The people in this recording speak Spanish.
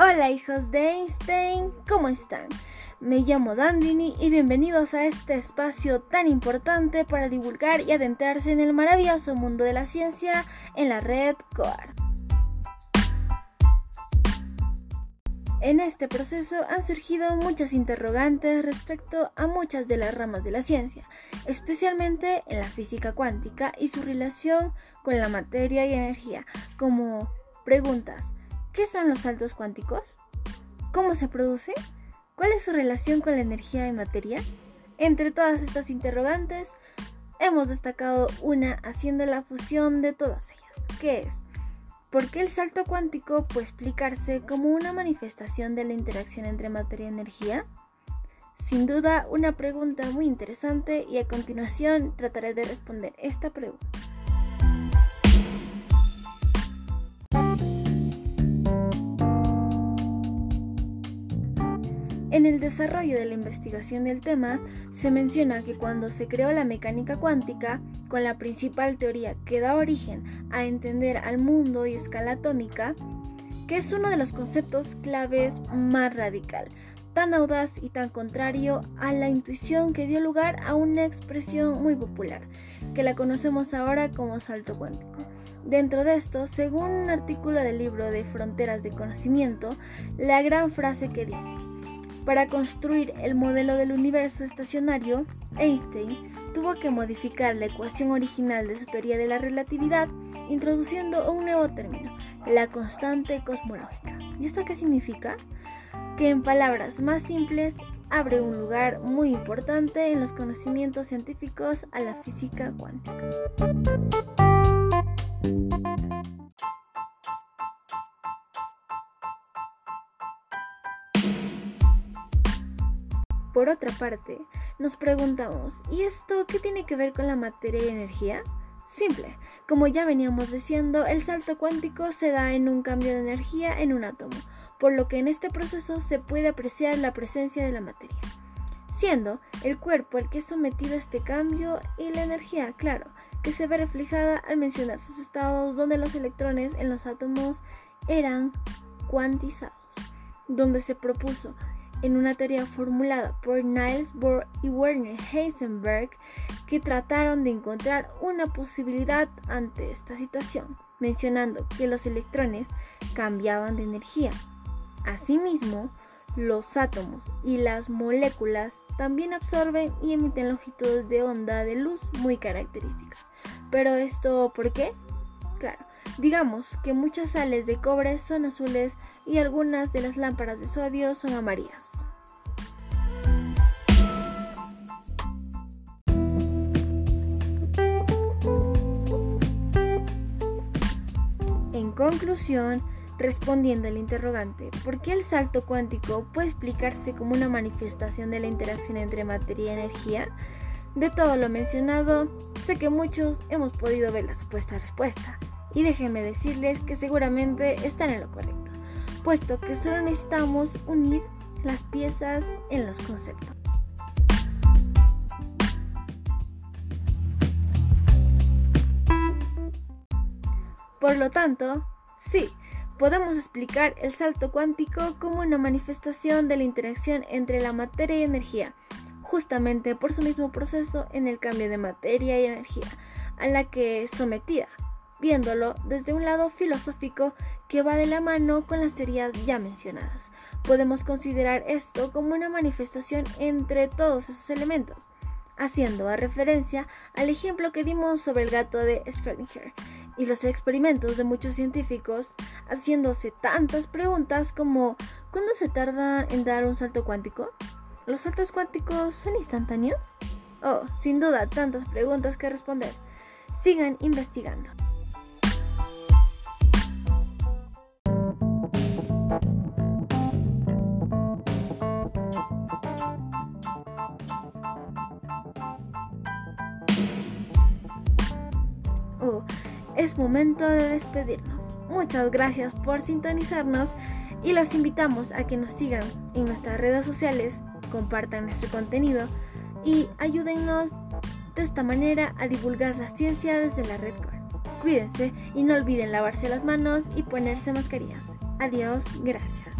Hola hijos de Einstein, ¿cómo están? Me llamo Dandini y bienvenidos a este espacio tan importante para divulgar y adentrarse en el maravilloso mundo de la ciencia en la red COAR. En este proceso han surgido muchas interrogantes respecto a muchas de las ramas de la ciencia, especialmente en la física cuántica y su relación con la materia y energía, como preguntas ¿Qué son los saltos cuánticos? ¿Cómo se produce? ¿Cuál es su relación con la energía y materia? Entre todas estas interrogantes, hemos destacado una haciendo la fusión de todas ellas, que es ¿por qué el salto cuántico puede explicarse como una manifestación de la interacción entre materia y energía? Sin duda, una pregunta muy interesante y a continuación trataré de responder esta pregunta. En el desarrollo de la investigación del tema, se menciona que cuando se creó la mecánica cuántica, con la principal teoría que da origen a entender al mundo y escala atómica, que es uno de los conceptos claves más radical, tan audaz y tan contrario a la intuición que dio lugar a una expresión muy popular, que la conocemos ahora como salto cuántico. Dentro de esto, según un artículo del libro de Fronteras de Conocimiento, la gran frase que dice, para construir el modelo del universo estacionario, Einstein tuvo que modificar la ecuación original de su teoría de la relatividad, introduciendo un nuevo término, la constante cosmológica. ¿Y esto qué significa? Que en palabras más simples abre un lugar muy importante en los conocimientos científicos a la física cuántica. Por otra parte, nos preguntamos, ¿y esto qué tiene que ver con la materia y energía? Simple, como ya veníamos diciendo, el salto cuántico se da en un cambio de energía en un átomo, por lo que en este proceso se puede apreciar la presencia de la materia, siendo el cuerpo el que es sometido a este cambio y la energía, claro, que se ve reflejada al mencionar sus estados donde los electrones en los átomos eran cuantizados, donde se propuso en una teoría formulada por Niels Bohr y Werner Heisenberg que trataron de encontrar una posibilidad ante esta situación, mencionando que los electrones cambiaban de energía. Asimismo, los átomos y las moléculas también absorben y emiten longitudes de onda de luz muy características. Pero esto, ¿por qué? Claro, digamos que muchas sales de cobre son azules y algunas de las lámparas de sodio son amarillas. En conclusión, respondiendo al interrogante, ¿por qué el salto cuántico puede explicarse como una manifestación de la interacción entre materia y energía? De todo lo mencionado, sé que muchos hemos podido ver la supuesta respuesta, y déjenme decirles que seguramente están en lo correcto, puesto que solo necesitamos unir las piezas en los conceptos. Por lo tanto, sí, podemos explicar el salto cuántico como una manifestación de la interacción entre la materia y energía, justamente por su mismo proceso en el cambio de materia y energía, a la que es sometida, viéndolo desde un lado filosófico que va de la mano con las teorías ya mencionadas. Podemos considerar esto como una manifestación entre todos esos elementos, haciendo referencia al ejemplo que dimos sobre el gato de Schrödinger, y los experimentos de muchos científicos haciéndose tantas preguntas como ¿cuándo se tarda en dar un salto cuántico? ¿Los saltos cuánticos son instantáneos? Oh, sin duda, tantas preguntas que responder. Sigan investigando. Es momento de despedirnos. Muchas gracias por sintonizarnos y los invitamos a que nos sigan en nuestras redes sociales, compartan nuestro contenido y ayúdennos de esta manera a divulgar la ciencia desde la red Core. Cuídense y no olviden lavarse las manos y ponerse mascarillas. Adiós, gracias.